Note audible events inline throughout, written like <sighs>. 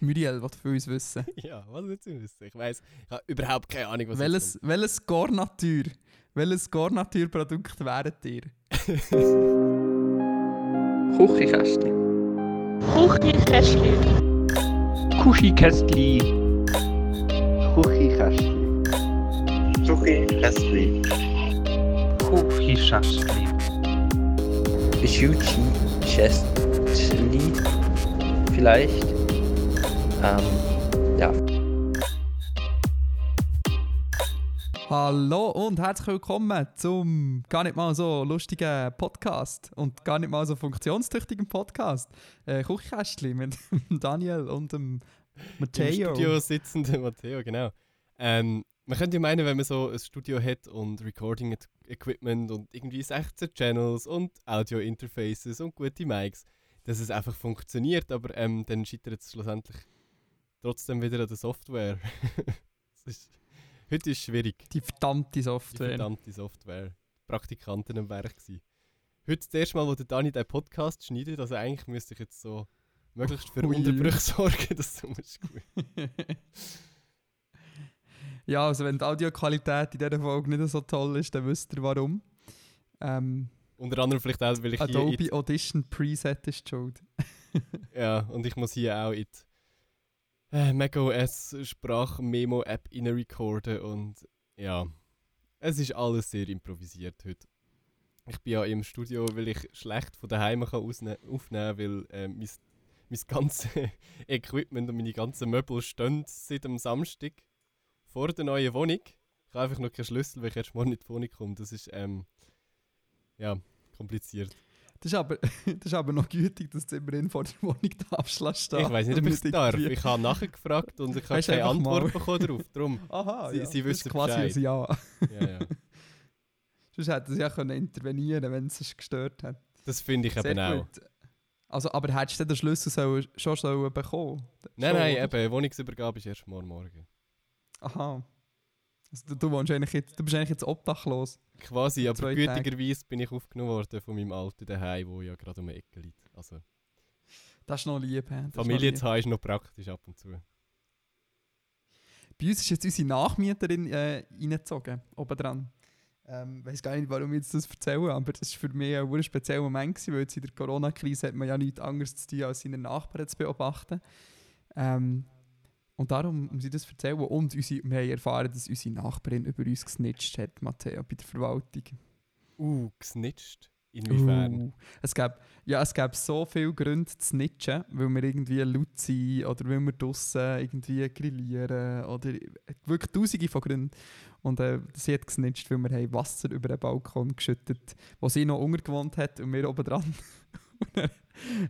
Die Muriel will für uns wissen. <laughs> ja, was willst du wissen? Ich weiß, ich habe überhaupt keine Ahnung, was welches, welches Garnatur, welches Garnaturprodukt wäret ihr? Küchenkästchen. Küchenkästchen. Kuschikästli. Küchenkästchen. Küchenkästchen. Kuschischästli. Schuchi-Kästchen. Vielleicht. Ähm, ja. Hallo und herzlich willkommen zum gar nicht mal so lustigen Podcast und gar nicht mal so funktionstüchtigen Podcast. Äh, Küchenkästchen mit dem <laughs> Daniel und dem Im Matteo. Studio sitzende Matteo, genau. Ähm, man könnte ja meinen, wenn man so ein Studio hat und Recording-Equipment und irgendwie 16 Channels und Audio-Interfaces und gute Mics, dass es einfach funktioniert, aber ähm, dann scheitert es schlussendlich trotzdem wieder an der Software. <laughs> Ist, heute ist es schwierig. Die verdammte Die Software. verdammte Software. Praktikanten am Werk gewesen. Heute das erste Mal, wo der Dani den Podcast schneidet, also eigentlich müsste ich jetzt so möglichst für Ui. Unterbrüche sorgen, <laughs> dass du musst gut. <laughs> ja, also wenn die Audioqualität in dieser Folge nicht so toll ist, dann wisst ihr warum. Ähm, Unter anderem vielleicht auch, weil ich hier Adobe in Audition Preset ist die schuld. die, ja, und ich muss hier auch in die äh, macOS Sprachmemo-App recorden und ja, es ist alles sehr improvisiert heute. Ich bin ja im Studio, weil ich schlecht von daheim kann aufnehmen weil äh, mein, mein ganzes <laughs> Equipment und meine ganzen Möbel stehen seit dem Samstag vor der neuen Wohnung. Ich habe einfach noch keinen Schlüssel, weil ich erst morgen in die Wohnung komme. Das ist ähm, ja, kompliziert. Das ist, aber, <laughs> das ist aber noch gütig, dass du immerhin vor der Wohnung darfst lassen. Ich weiß nicht, ob ich es darf. Ich habe nachgefragt und ich habe keine Antwort mal. bekommen darauf. Darum, <laughs> Aha, Sie- ja. sie das wissen ist quasi ein Ja. ja, ja. <laughs> Sonst hätten sie ja können intervenieren wenn es es gestört hat. Das finde ich eben Sehr auch. gut. Also, aber hättest du den Schlüssel sollen, schon sollen bekommen Nein, Schon, nein, oder? eben, Wohnungsübergabe ist erst Morgen. Aha. Also, du, wohnst eigentlich jetzt, du bist eigentlich jetzt obdachlos. Quasi, aber gütigerweise bin ich aufgenommen worden von meinem alten daheim, wo ja gerade um die Ecke liegt. Also, Das ist noch lieb. Das ist noch Familie zu haben ist noch praktisch ab und zu. Bei uns ist jetzt unsere Nachmieterin äh, reingezogen, oben dran. Ähm, ich weiß gar nicht, warum ich jetzt das erzähle, aber das war für mich ein spezieller Moment, gewesen, weil jetzt in der Corona-Krise hat man ja nichts anderes zu tun, als seine Nachbarn zu beobachten. Ähm, und darum muss ich das erzählen. Und unsere, wir haben erfahren, dass unsere Nachbarin über uns gesnitcht hat, Matteo, bei der Verwaltung. Uh, gesnitcht. Inwiefern? Uh, es gab, ja, es gab so viele Gründe zu snitchen, weil wir irgendwie laut sind oder weil wir draussen irgendwie grillieren oder wirklich tausende von Gründen. Und äh, sie hat gesnitcht, weil wir haben Wasser über den Balkon geschüttet, wo sie noch untergewohnt hat und wir oben dran. <laughs> Und dann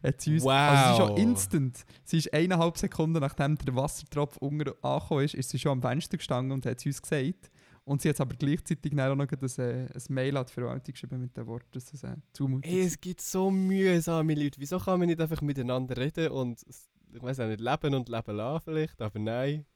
hat sie uns, Also sie ist schon Wow. instant, sie ist eineinhalb Sekunden nachdem der Wassertropf unter angekommen ist, ist sie schon am Fenster gestanden und hat es uns gesagt. Und sie hat aber gleichzeitig auch noch ein, äh, ein Mail an die Verwaltung geschrieben mit dem Wort, dass es äh, zumutig Ey, ist. es gibt so mühsame Leute. Wieso kann man nicht einfach miteinander reden und, ich weiß auch nicht, leben und leben lassen vielleicht, aber nein.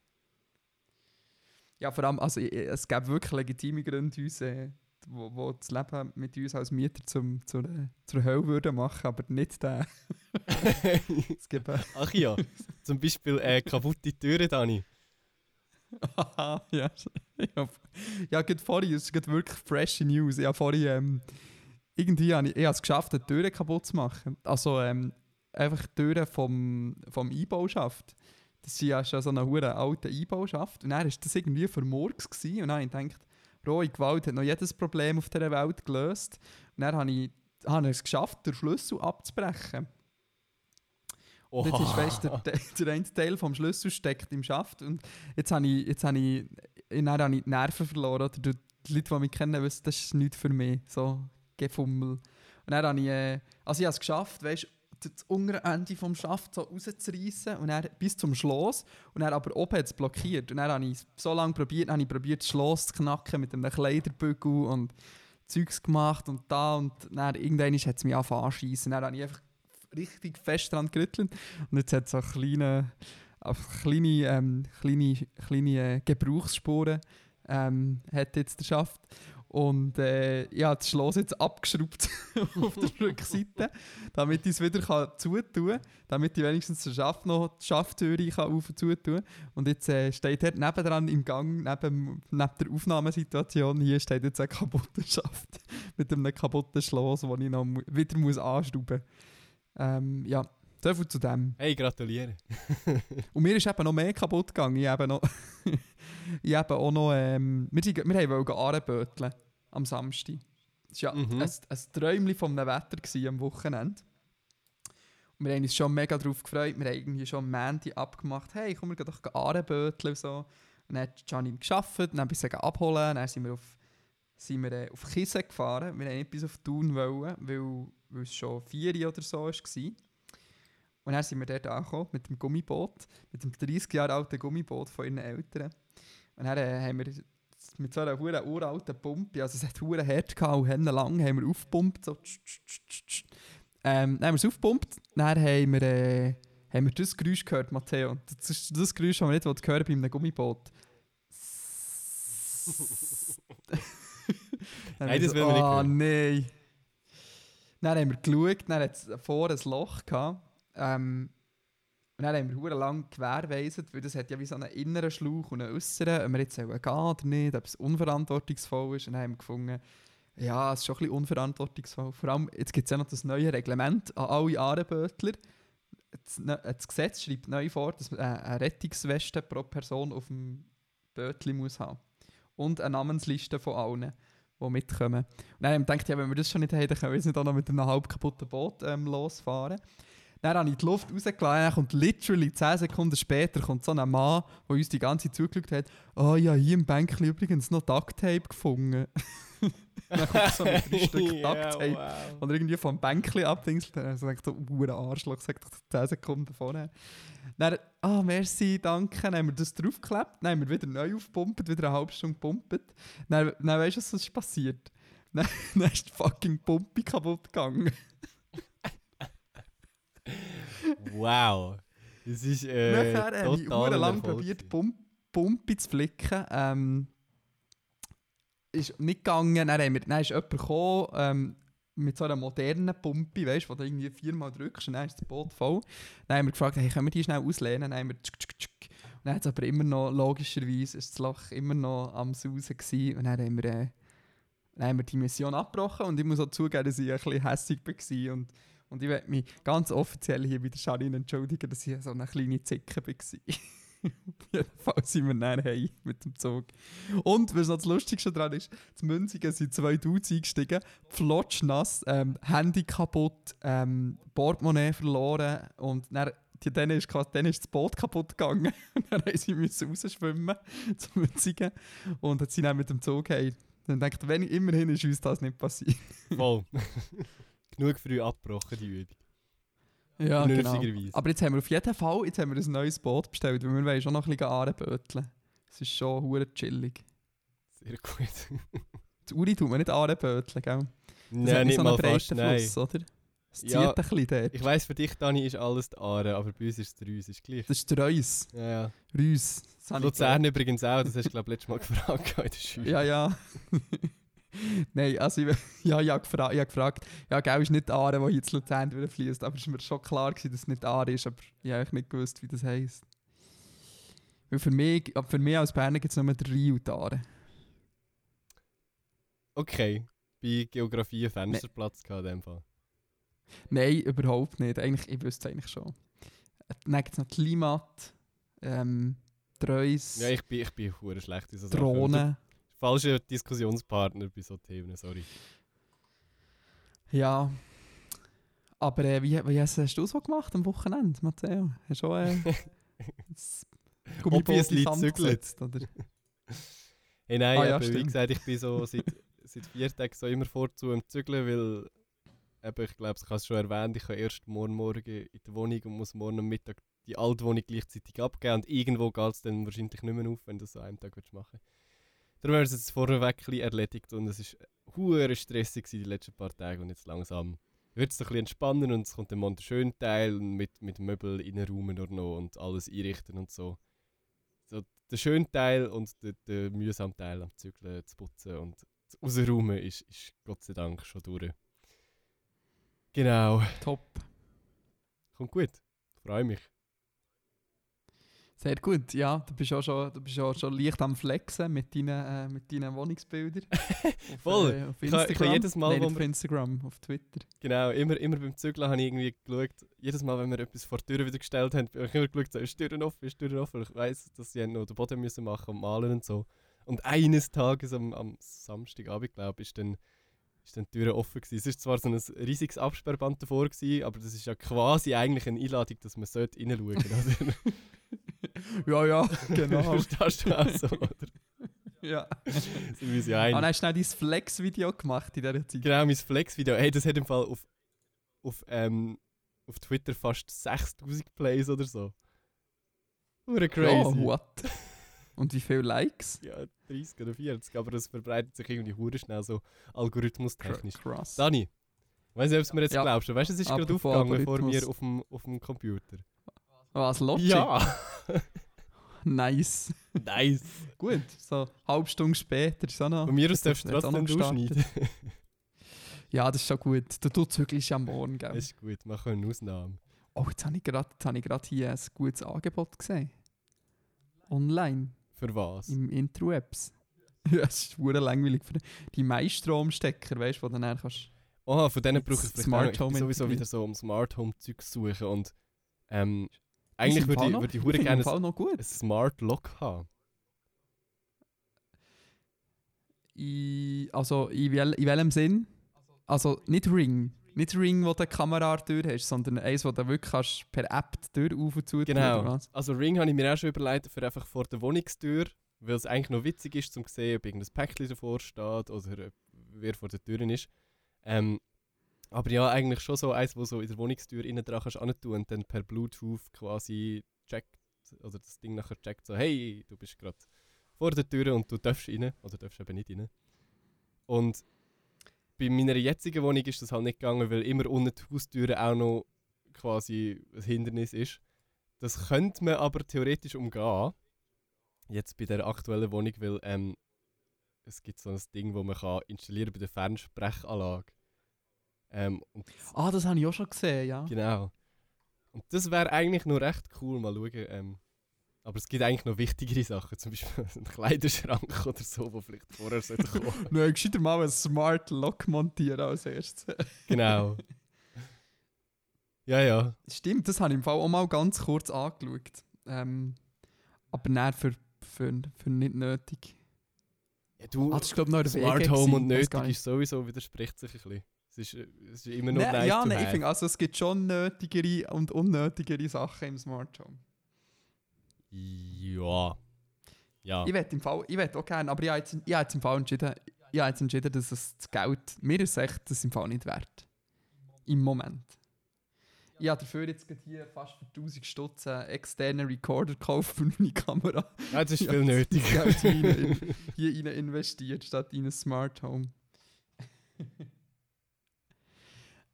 Ja, vor allem, also es gäbe wirklich legitime Gründe, uns, äh, wo, wo das Leben mit uns als Mieter zum, zur, zur Hölle würde machen, aber nicht der. <laughs> es gibt, äh, Ach ja, zum Beispiel äh, kaputte Türen, Dani. Haha, <laughs> ja. ja, ja vorhin, es ist gerade wirklich fresh News. Ich habe vorhin, ähm, irgendwie habe ich, ich habe es geschafft, eine Tür kaputt zu machen. Also ähm, einfach die Türen vom, vom Einbauschaft. Das ist ja schon so eine hure alte Einbauschaft. Und dann war das irgendwie vermurks. Gewesen. Und dann habe ich gedacht, rohe Gewalt hat noch jedes Problem auf dieser Welt gelöst. Und dann habe ich, habe ich es geschafft, den Schlüssel abzubrechen. Und jetzt ist weißt, der, der, eine Teil vom Schlüssel steckt im Schaft und jetzt habe ich, jetzt habe ich, dann habe ich die Nerven verloren. Oder die die Leute, die mich kennen, wissen, das ist nichts für mich. So Gefummel. Und dann habe ich, äh, also ich habe es geschafft, weißt, das untere Ende vom Schaft so rauszureißen und dann bis zum Schloss und dann aber oben hat blockiert. Und dann habe ich so lange probiert, habe ich probiert, das Schloss zu knacken mit einem Kleiderbügel und Zeugs gemacht und da und dann irgendwann hat es mich angefangen anschiessen. Dann habe ich einfach richtig fest dran gerüttelt und jetzt hat es so kleine, kleine, ähm, kleine, kleine äh, Gebrauchsspuren ähm, hat jetzt der Schaft. Und äh, ich habe das Schloss jetzt abgeschraubt <laughs> auf der <laughs> Rückseite, damit ich es wieder kann zutun kann, damit ich wenigstens den Schaft noch die Schafftüre kann auf und zutun Und jetzt äh, steht dort nebendran im Gang, neben, neben der Aufnahmesituation, hier steht jetzt ein kaputter Schaft <laughs> mit einem kaputten Schloss, den ich noch wieder muss anschrauben muss. Ähm, ja, so viel zu dem. Hey, gratuliere. Und mir ist eben noch mehr kaputt gegangen. Ich habe noch. Ich habe auch noch. Ähm, wir, wir wollten Ahrenböteln am Samstag. Das war ja Mhm. ein, ein Träumchen vom Wetter am Wochenende. Und wir haben uns schon mega darauf gefreut. Wir haben irgendwie schon am Montag abgemacht, hey, komm, wir gehen doch Ahrenböteln und so. Und dann hat Janine gearbeitet, dann bis sie abholen. Dann sind wir auf, sind wir, äh, auf Kissen gefahren. Wir wollten nicht bis auf Thun, wollen, weil, weil es schon vier oder so war. Und dann sind wir dort angekommen mit dem Gummiboot, mit dem 30 Jahre alten Gummiboot von ihren Eltern. Und dann äh, haben wir mit so einer hure uralten Pumpe, also es hat hure hart gehabt und Hände lang, haben wir aufgepumpt, so tsch, tsch, tsch, tsch, ähm, Dann haben wir es aufgepumpt, dann haben wir, äh, haben wir das Geräusch gehört, Matteo. Das ist das Geräusch, das man nicht hören bei einem Gummiboot. <laughs> Nein, haben das wir will man nicht Ah, hören. nein. Dann haben wir geschaut, dann hat es vor ein Loch gehabt. Ähm, und dann haben wir hure lang gewährweisend, weil das hat ja wie so einen inneren Schlauch und einen äußeren, ob wir jetzt sollen gehen oder nicht, ob es unverantwortungsvoll ist. Und dann haben wir gefunden, ja, es ist schon ein bisschen unverantwortungsvoll. Vor allem, jetzt gibt es ja noch das neue Reglement an alle Ahrenbötler. Das, ne- das Gesetz schreibt neu vor, dass man eine Rettungsweste pro Person auf dem Bötli muss haben. Und eine Namensliste von allen, die mitkommen. Und dann haben wir gedacht, ja, wenn wir das schon nicht haben, dann können wir jetzt nicht auch noch mit einem halb kaputten Boot ähm, losfahren. Dann habe ich die Luft rausgelassen und literally 10 Sekunden später kommt so ein Mann, der uns die ganze Zeit zugeschaut hat. Oh ja, hier im Bänkchen übrigens noch Ducktape gefunden. <laughs> dann kommt so drei <laughs> Stück Ducktape. wow. Oder irgendwie vom Bänkchen abdingselt. Dann also denkt so, uh, Arschloch, sag doch 10 Sekunden vorher. Dann, ah, merci, danke. Dann haben wir das draufgeklebt. Dann haben wir wieder neu aufgepumpt, wieder eine halbe Stunde gepumpt. Dann, dann weißt du, was ist passiert? <laughs> Dann, dann ist die fucking Pumpe kaputt gegangen. Wow. Das ist äh, Nachher habe ich lang probiert. Pump, Pumpe zu flicken. Ähm, ist nicht gegangen. Dann, haben wir, dann ist jemand gekommen, ähm, mit so einer modernen Pumpe, weißt du, wo du irgendwie viermal drückst und dann ist das Boot voll. Dann haben wir gefragt, hey, können wir die schnell auslehnen? Dann haben wir tschuk, tschuk, tschuk. Und dann hat es aber immer noch, logischerweise, ist das Loch immer noch am Sausen gewesen. Und dann haben wir, äh, dann haben wir die Mission abgebrochen und ich muss auch zugeben, dass ich ein bisschen hässig war und und ich möchte mich ganz offiziell hier bei der Janine entschuldigen, dass ich so eine kleine Zicke war. <laughs> Jedenfalls sind wir dann heim mit dem Zug. Und was noch das Lustigste daran ist, zu Münzigen sind zwei Dudes eingestiegen, flotschnass, ähm, Handy kaputt, ähm, Portemonnaie verloren und dann, die, denen, ist, quasi- denen ist das Boot kaputt gegangen. <laughs> und dann mussten sie rausschwimmen zu Münzigen und jetzt sind dann mit dem Zug hey. Dann denkt wenn immerhin ist uns das nicht passiert. Voll. <laughs> Genug früh abgebrochen, die Übung. Ja, genau. Aber jetzt haben wir auf jeden Fall jetzt haben wir ein neues Boot bestellt, weil wir wollen schon noch ein bisschen Ahrenböteln. Es ist schon hure chillig. Sehr gut. <laughs> Das Uri tut man nicht Ahrenböteln, gell? Das Nein, nicht so mal fast, breiten nein. Fluss, oder? Es zieht Ja, ein bisschen dort. Ich weiss, für dich, Dani, ist alles die Aare, aber bei uns ist es der Rüs, ist gleich. Das ist der Reus. Ja, ja. Ich Luzern übrigens auch, das hast du, glaube ich, letztes Mal <laughs> gefragt in der Schule. Ja, ja. <laughs> <laughs> Nein, also ich, <laughs> ja, ich habe gefra habe gefragt, ja, gell, ist nicht die Aare, die hier zu Luzern durchfließt, aber es war mir schon klar, gewesen, dass es nicht die Aare ist, aber ich habe nicht gewusst, wie das heisst. Weil für mich, für mich als Berner gibt es nur den Rhein und die Aare. Okay, bei Geografie einen Fensterplatz gehabt in dem Fall. Nein, überhaupt nicht. Eigentlich, ich wüsste es eigentlich schon. Dann gibt es noch Klimat, ähm, Treus, Ja, ich bin, ich bin schlecht in so. Drohnen. Falscher Diskussionspartner bei so Themen, sorry. Ja. Aber äh, wie, wie hast, hast du so gemacht am Wochenende, Matteo? Hast du auch äh, <laughs> Obviously zügelt. oder? Hey, nein, Ah, ja, aber wie gesagt, ich bin so seit, <laughs> seit vier Tagen so immer vorzu am Zügeln, weil eben, ich glaube, ich habe es schon erwähnt, ich habe erst morgen Morgen in der Wohnung und muss morgen am Mittag die alte Wohnung gleichzeitig abgeben und irgendwo geht es dann wahrscheinlich nicht mehr auf, wenn du das an einem Tag willst machen Darum haben wir es jetzt vorweg ein erledigt und es war hure stressig gewesen die letzten paar Tage und jetzt langsam wird es ein bisschen entspannen und es kommt dann mal der schöne Teil mit, mit Möbel reinräumen nur noch und alles einrichten und so. So der schöne Teil und der, der mühsame Teil am Zügeln zu putzen und Rausräumen ist, ist Gott sei Dank schon durch. Genau. Top. Kommt gut. Freue mich. Sehr gut, ja. Du bist auch schon, du bist auch schon leicht am Flexen mit deinen, äh, mit deinen Wohnungsbildern. <laughs> auf, Voll. Äh, auf Ich Instagram. ich ha jedes Mal, Nein, auf Instagram, auf Twitter. Genau, immer, immer beim Zügeln habe ich irgendwie geschaut, jedes Mal, wenn wir etwas vor die Tür wieder gestellt haben, habe ich immer geschaut, so, ist die Tür offen, ist die Tür offen. Ich weiss, dass sie noch den Boden müssen machen und malen und so. Und eines Tages am, am Samstagabend, glaube ich, ist dann, ist dann die Tür offen gewesen. Es ist zwar so ein riesiges Absperrband davor gewesen, aber das ist ja quasi eigentlich eine Einladung, dass man sollte reinschauen sollte? <laughs> Ja, ja, <laughs> genau. Verstehst du auch so, oder? ja. Sind wir einig. dann hast du schnell dein Flex-Video gemacht in dieser Zeit. Genau, mein Flex-Video. Hey, das hat im Fall auf, auf, ähm, auf Twitter fast 6000 Plays oder so. Hure Ja, crazy. what? <laughs> Und wie viele Likes? Ja, 30 oder 40, aber das verbreitet sich irgendwie hure schnell so algorithmustechnisch. Krass. Dani, weiß nicht, ob du mir jetzt Ja. glaubst, weißt du, es ist gerade aufgegangen vor mir auf dem, auf dem Computer. Was, Logic? Ja! <laughs> Nice. nice! Gut, so eine halbe Stunde später ist auch noch... Von mir aus darfst du trotzdem durchschneiden. Ja, das ist schon gut. Du, du zügelst ja morgen, gell? Das ist gut, wir können eine Ausnahme. Oh, jetzt habe ich gerade hier ein gutes Angebot gesehen. Online, Für was? im Intro-Apps. <laughs> ja, es ist verdammt langweilig. Für die Meiststromstecker, weißt du, wo du dann kannst... Oh, von denen brauche ich vielleicht Smart auch noch. Ich Home sowieso wieder so um Smart Home Zeug suchen und ähm, eigentlich würde ich, würde ich <laughs> ich gerne ein Smart Lock haben. In, also in, wel, in welchem Sinn? Also nicht Ring. Nicht Ring, wo du die Kamera durch hast, sondern eins, wo du wirklich kannst per App die Tür auf und zu tun, Genau. was? Also Ring habe ich mir auch schon überlegt für einfach vor der Wohnungstür, weil es eigentlich noch witzig ist, zum sehen, ob irgendein Päckchen davor steht oder wer vor der Tür ist. Ähm, aber ja, eigentlich schon so eins, wo so in der Wohnungstür innen dran kannst antun und dann per Bluetooth quasi checkt, oder das Ding nachher checkt so, hey, du bist gerade vor der Tür und du darfst rein, oder darfst eben nicht rein. Und bei meiner jetzigen Wohnung ist das halt nicht gegangen, weil immer unten die Haustüre auch noch quasi ein Hindernis ist. Das könnte man aber theoretisch umgehen. Jetzt bei der aktuellen Wohnung, weil ähm, es gibt so ein Ding, wo man kann installieren bei der Fernsprechanlage. Ähm, Ah, das habe ich auch schon gesehen, ja. genau. Und das wäre eigentlich noch recht cool, mal schauen. Ähm, aber es gibt eigentlich noch wichtigere Sachen, zum Beispiel <laughs> einen Kleiderschrank oder so, wo vielleicht vorher sollte kommen. <laughs> Nein, gescheiter mal einen Smart Lock montieren als erstes. <laughs> genau. Ja, ja. Stimmt, das habe ich im Fall auch mal ganz kurz angeschaut. Ähm, aber nein, für, für, für nicht nötig. ja du, Ah, das ist glaube ich noch Smart WG Home und nötig nicht. ist sowieso, widerspricht sich ein bisschen. Es ist, es ist immer noch Nein, nice ja, nein, ich finde, also es gibt schon nötigere und unnötigere Sachen im Smart Home. Ja. Ja. Ich werde im Fall, ich werde auch gerne, aber ich habe jetzt, ich habe jetzt im Fall entschieden, ich habe jetzt entschieden, dass es das Geld, mir ist echt das im Fall nicht wert. Im Moment. Ich habe dafür jetzt hier fast für 1000 Stutz einen externen Recorder gekauft für meine Kamera. ja, das ist viel nötig. Geld hier rein investiert, statt in ein Smart Home.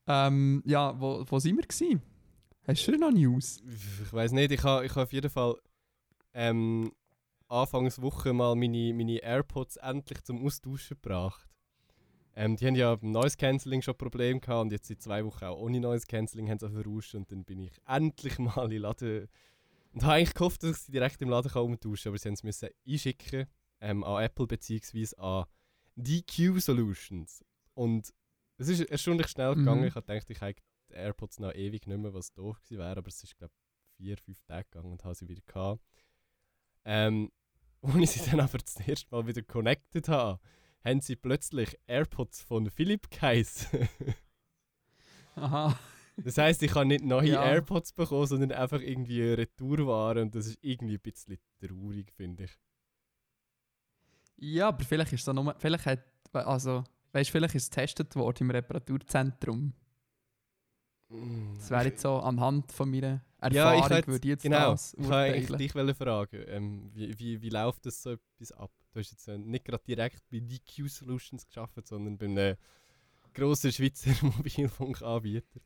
Ähm, ja, wo, wo sind wir gewesen? Hast du noch News? ich weiß nicht, ich habe ich ha auf jeden Fall ähm, Anfangswoche mal meine, meine AirPods endlich zum Austauschen gebracht. Ähm, die haben ja beim Noise Cancelling schon Probleme gehabt und jetzt seit zwei Wochen auch ohne Noise Cancelling haben sie verrauscht und dann bin ich <laughs> endlich mal in den Laden und habe eigentlich gehofft, dass ich sie direkt im Laden kann umtauschen aber sie haben es einschicken ähm, an Apple bzw. an DQ Solutions und es ist erstaunlich schnell Mhm. gegangen. Ich habe gedacht, ich habe die AirPods noch ewig nicht mehr, was doof gewesen wäre, aber es ist glaube vier, fünf Tage gegangen und habe sie wieder gehabt. Ähm, <laughs> als ich sie dann aber das erste Mal wieder connected habe, haben sie plötzlich AirPods von Philipp geheißen. <laughs> Aha. das heisst, ich habe nicht neue Ja. AirPods bekommen, sondern einfach irgendwie eine Retourware und das ist irgendwie ein bisschen traurig, finde ich. Ja, aber vielleicht ist es nur, vielleicht hat, also, weißt, vielleicht ist es getestet worden im Reparaturzentrum. Das wäre jetzt so anhand von meiner Erfahrung, Ja, ich hätte- würde ich jetzt Genau, das ich dich fragen, ähm, wie, wie, wie läuft das so etwas ab? Du hast jetzt äh, nicht gerade direkt bei DQ Solutions geschafft, sondern bei einem grossen Schweizer <laughs> Mobilfunkanbieter.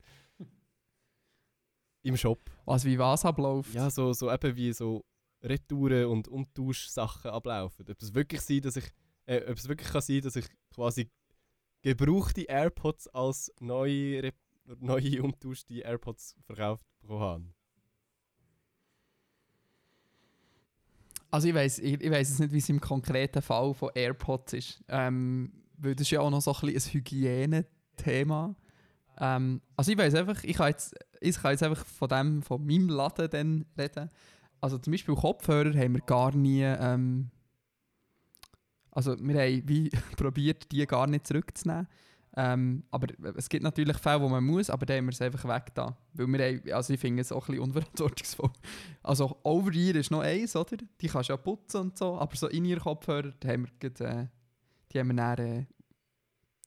Im Shop. Was wie was abläuft. Ja, so, so eben wie so Retouren und Umtauschsachen ablaufen. Ob es wirklich sein, dass ich, äh, ob es wirklich kann sein, dass ich quasi gebrauchte AirPods als neue, neue umtauschte AirPods verkauft bekommen habe. Also ich weiß ich, ich jetzt nicht, wie es im konkreten Fall von AirPods ist. Ähm, weil das ist ja auch noch so ein, bisschen ein Hygienethema. Ähm, also ich weiß einfach, ich kann, jetzt, ich kann jetzt einfach von dem, von meinem Laden dann reden. Also zum Beispiel Kopfhörer haben wir gar nie... Ähm, also wir haben wie <laughs> probiert, die gar nicht zurückzunehmen. Ähm, aber es gibt natürlich Fälle, wo man muss, aber dann haben wir es einfach weg da. Weil wir haben, also ich finde es auch ein bisschen unverantwortungsvoll. Also Over-Ear ist noch eins, oder? Die kannst du ja putzen und so, aber so in ihr Kopfhörer, die haben wir, gerade, äh, die haben wir dann äh,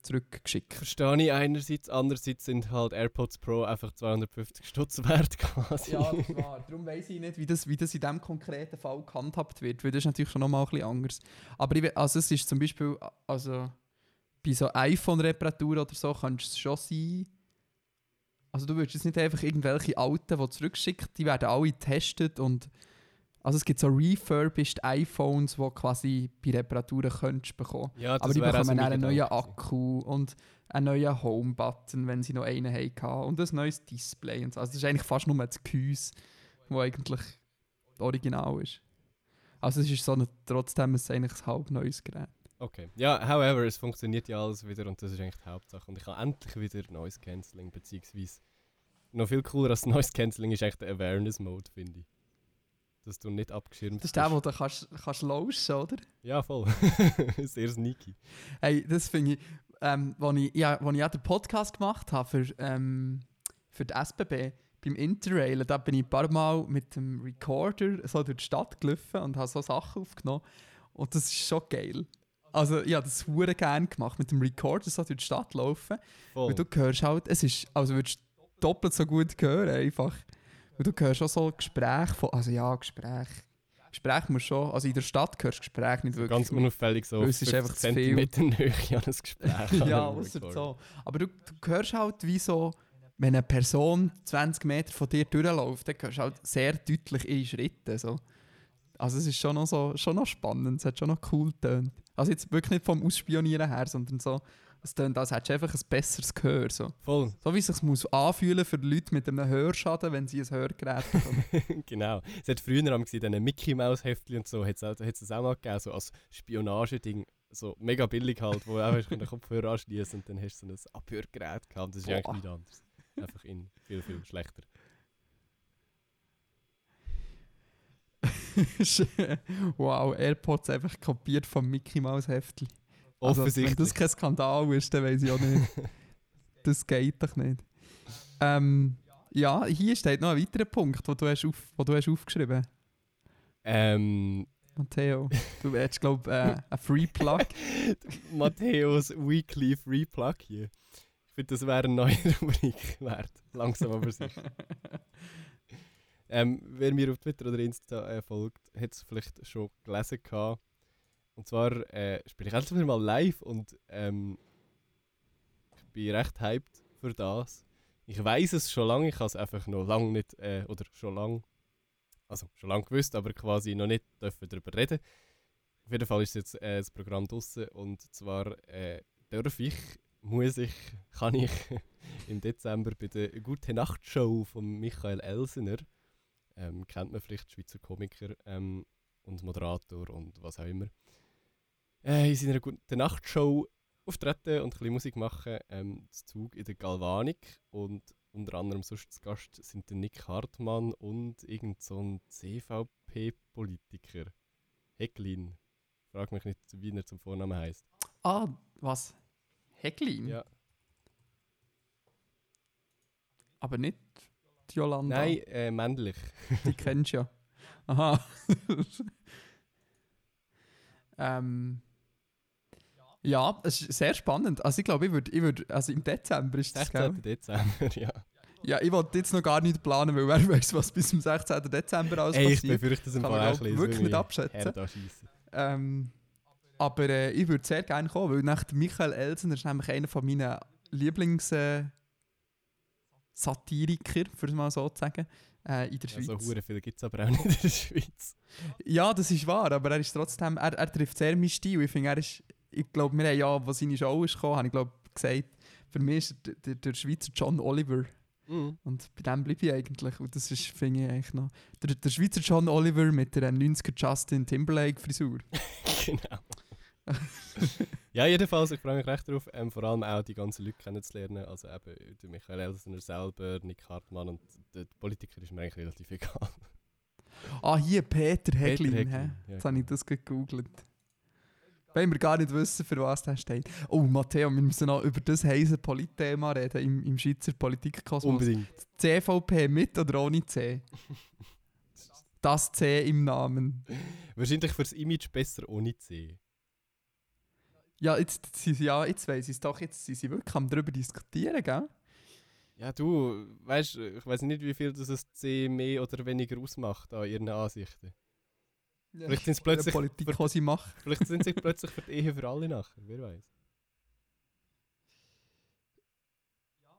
zurückgeschickt. Verstehe ich einerseits, andererseits sind halt AirPods Pro einfach 250 Stutz wert <laughs> quasi. Ja, das ist wahr. Darum weiss ich nicht, wie das, wie das in diesem konkreten Fall gehandhabt wird, weil das ist natürlich schon nochmal ein bisschen anders. Aber ich, also es ist zum Beispiel, also bei so iPhone-Reparaturen oder so könnte es schon sein, also du würdest jetzt nicht einfach irgendwelche alten, die zurückschicken, die werden alle getestet und also es gibt so refurbished iPhones, die quasi bei Reparaturen könntest bekommen. Ja, Aber die bekommen dann mein einen neuen. Akku und einen neuen Home-Button, wenn sie noch einen hatten. Und ein neues Display. Und so. Also das ist eigentlich fast nur das Gehäuse, das eigentlich original ist. Also es ist so ein, trotzdem ist es eigentlich ein halb neues Gerät. Okay. Ja, however, es funktioniert ja alles wieder und das ist eigentlich die Hauptsache. Und ich habe endlich wieder Noise Cancelling, beziehungsweise noch viel cooler als <laughs> Noise Cancelling ist eigentlich der Awareness Mode, finde ich. Dass du nicht abgeschirmt Das ist der, wo du kannst, kannst lauschen, oder? Ja, voll. <laughs> Sehr sneaky. Hey, das finde ich, ähm, als ich, ja, als ich auch den Podcast gemacht habe für, ähm, für die SBB, beim Interrail, da bin ich ein paar Mal mit dem Recorder so durch die Stadt gelaufen und habe so Sachen aufgenommen. Und das ist schon geil. Also ich habe das hure gerne gemacht, mit dem Recorder so durch die Stadt laufen. Voll. Weil du hörst halt, es ist, also würdest du doppelt so gut hören einfach. Du hörst auch so Gespräche von, also ja, Gespräche. Gespräche musst du schon, also in der Stadt hörst du Gespräche nicht wirklich. Ganz unauffällig so es ist einfach 50 zu viel. Zentimeter <laughs> Nähe an ein Gespräch. <laughs> ja, ausser Recorder. so. Aber du, du hörst halt, wie so, wenn eine Person 20 Meter von dir durchläuft, dann hörst du halt sehr deutlich ihre Schritte. So. Also es ist schon noch, so, schon noch spannend, es hat schon noch cool getönt. Also jetzt wirklich nicht vom Ausspionieren her, sondern so, es tönt, als hättest du einfach ein besseres Gehör. So, Voll, so wie es sich muss anfühlen für Leute mit einem Hörschaden, wenn sie ein Hörgerät bekommen. <laughs> genau. Es hat früher am gesehen, Mickey Mouse Heftchen und so, hat es auch, hat's auch mal gegeben, so als Spionageding. So mega billig halt, wo du einfach den Kopfhörer anschließen und dann hast du so ein Abhörgerät gehabt. Das ist Boah. eigentlich nichts anderes. Einfach in viel, viel schlechter. <laughs> wow, AirPods einfach kopiert vom Mickey Mouse Heftchen. Also, wenn Offensichtlich. das kein Skandal ist, dann weiß ich auch nicht. <laughs> das geht doch nicht. Ähm, ja, hier steht noch ein weiterer Punkt, den du hast, auf, wo du hast aufgeschrieben ähm, Matteo. Du hättest, glaube ich, äh, <laughs> ein Free Plug. <laughs> Matthäus Weekly Free Plug hier. Ich finde, das wäre eine neue Rubrik wert. Langsam aber sicher. Ähm, wer mir auf Twitter oder Insta äh, folgt, hat es vielleicht schon gelesen gehabt. Und zwar äh, spiele ich endlich mal live und ähm, ich bin recht hyped für das. Ich weiß es schon lange, ich habe es einfach noch lange nicht, äh, oder schon lange, also schon lange gewusst, aber quasi noch nicht dürfen darüber reden. Auf jeden Fall ist jetzt äh, das Programm draussen und zwar äh, darf ich, muss ich, <laughs> kann ich <laughs> im Dezember bei der Gute Nacht Show von Michael Elsener, ähm, kennt man vielleicht, Schweizer Komiker ähm, und Moderator und was auch immer, äh, in seiner Gute Nacht Show auftreten und ein bisschen Musik machen. Ähm, das Zug in der Galvanik und unter anderem sonst zu Gast sind der Nick Hartmann und irgend so ein CVP-Politiker. Hecklin. Frag mich nicht, wie er zum Vornamen heißt. ah, was? Hecklin? Ja. Aber nicht die Jolanda. Nein, äh, männlich. Die <laughs> kennst du ja. Aha. <laughs> ähm, ja, es ist sehr spannend. Also ich glaube, ich würde, ich würd, also im Dezember ist das, 16. gell? Dezember, ja. Ja, ich wollte jetzt noch gar nicht planen, weil wer weiß, was bis zum 16. Dezember alles Ey, ich passiert. befürchte das im Fall auch wirklich nicht abschätzen. Ähm, aber äh, ich würde sehr gerne kommen, weil nach Michael Elsener ist nämlich einer von meinen Lieblings äh, Satiriker, für es mal so zu sagen, äh, in der Ja, Schweiz. so hure viele gibt es aber auch nicht in der Schweiz. Ja, das ist wahr, aber er ist trotzdem, er, er trifft sehr meinen Stil. Ich finde, er ist, ich glaube, wir haben ja, was seine Show ist gekommen, habe ich glaube gesagt, für mich ist der, der, der Schweizer John Oliver. Mhm. Und bei dem bleibe ich eigentlich. Und das ist, finde ich eigentlich noch. Der, der Schweizer John Oliver mit der 90er Justin Timberlake Frisur. <laughs> genau. <laughs> ja, jedenfalls, ich freue mich recht darauf, ähm, vor allem auch die ganzen Leute kennenzulernen. Also eben der Michael Elsner selber, Nick Hartmann und der Politiker ist mir eigentlich relativ egal. Ah, hier Peter Heglin. Heglin, hä? ja, Jetzt habe ich das gegoogelt. Wenn wir gar nicht wissen, für was der steht. Oh, Matteo, wir müssen noch über das heise Politthema reden im, im Schweizer Politikkosmos. Unbedingt. CVP mit oder ohne C? Das C im Namen. Wahrscheinlich fürs Image besser ohne C. Ja, jetzt, sie- ja, jetzt weiss ich es doch. Jetzt sind sie wirklich am darüber diskutieren, gell? Ja, du, weißt ich weiß nicht, wie viel das C mehr oder weniger ausmacht an ihren Ansichten. Vielleicht sind es plötzlich, Politik, für, die sie machen. vielleicht sind sie <laughs> plötzlich für die Ehe für alle nachher, wer weiß.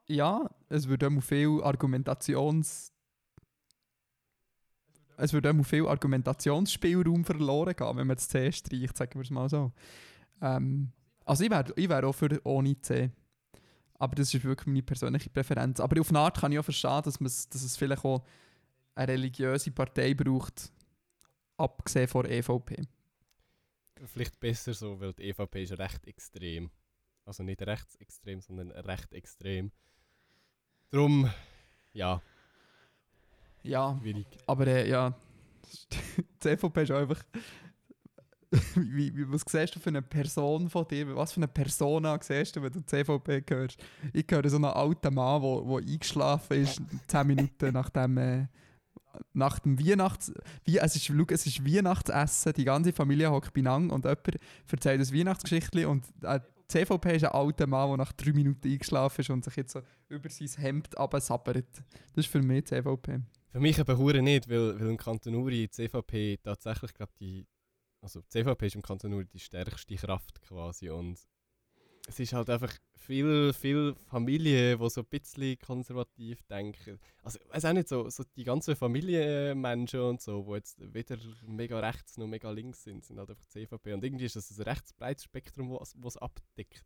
Ja, es würde auch viel Argumentations... Es würde auch viel Argumentationsspielraum verloren gehen, wenn man das C streicht, sagen wir es mal so. Ähm, also ich wäre ich wär auch für ohne C. Aber das ist wirklich meine persönliche Präferenz. Aber auf eine Art kann ich auch verstehen, dass, dass es vielleicht auch eine religiöse Partei braucht, abgesehen von der EVP. Vielleicht besser so, weil die EVP ist recht extrem. Also nicht rechtsextrem, sondern recht extrem. Drum, ja, Ja, schwierig. aber äh, ja, <laughs> die EVP ist einfach... <laughs> wie, wie, was siehst du für eine Person von dir? Was für eine Persona siehst du, wenn du CVP hörst? Ich höre so einen alten Mann, der wo, wo eingeschlafen ist, 10 Minuten nach dem, äh, nach dem Weihnachts... Wie, es, ist, schau, es ist Weihnachtsessen, die ganze Familie hockt beieinander und jemand erzählt ein Weihnachtsgeschichtchen und äh, die CVP ist ein alter Mann, der nach 3 Minuten eingeschlafen ist und sich jetzt so über sein Hemd absabbert. Das ist für mich die CVP. Für mich aber hure nicht, weil, weil im Kanton Uri die CVP tatsächlich gerade die. Also die CVP ist im Kanton Uri die stärkste Kraft quasi und es ist halt einfach viel, viel Familien, die so ein bisschen konservativ denken. Also ich weiß auch nicht, so, so die ganzen Familienmenschen und so, die jetzt weder mega rechts noch mega links sind, sind halt einfach CVP. Und irgendwie ist das ein recht breites Spektrum, was es abdeckt.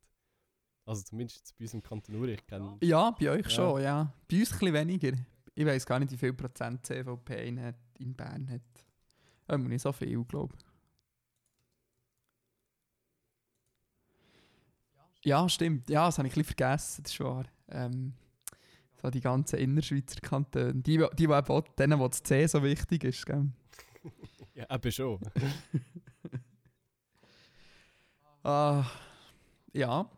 Also zumindest bei uns im Kanton Uri. Ich kenne Ja, bei euch Ja. schon, ja. Bei uns ein bisschen weniger. Ich weiß gar nicht, wie viel Prozent CVP in, in Bern hat. Ähm, nicht so viel, glaube ich. Ja, stimmt. Ja, das habe ich ein bisschen vergessen, das ist wahr. Ähm, so die ganzen Innerschweizer Kantone. Die, die, die eben denen, wo das C so wichtig ist. Gell? <laughs> Ja, eben schon. <laughs> Ah, ja.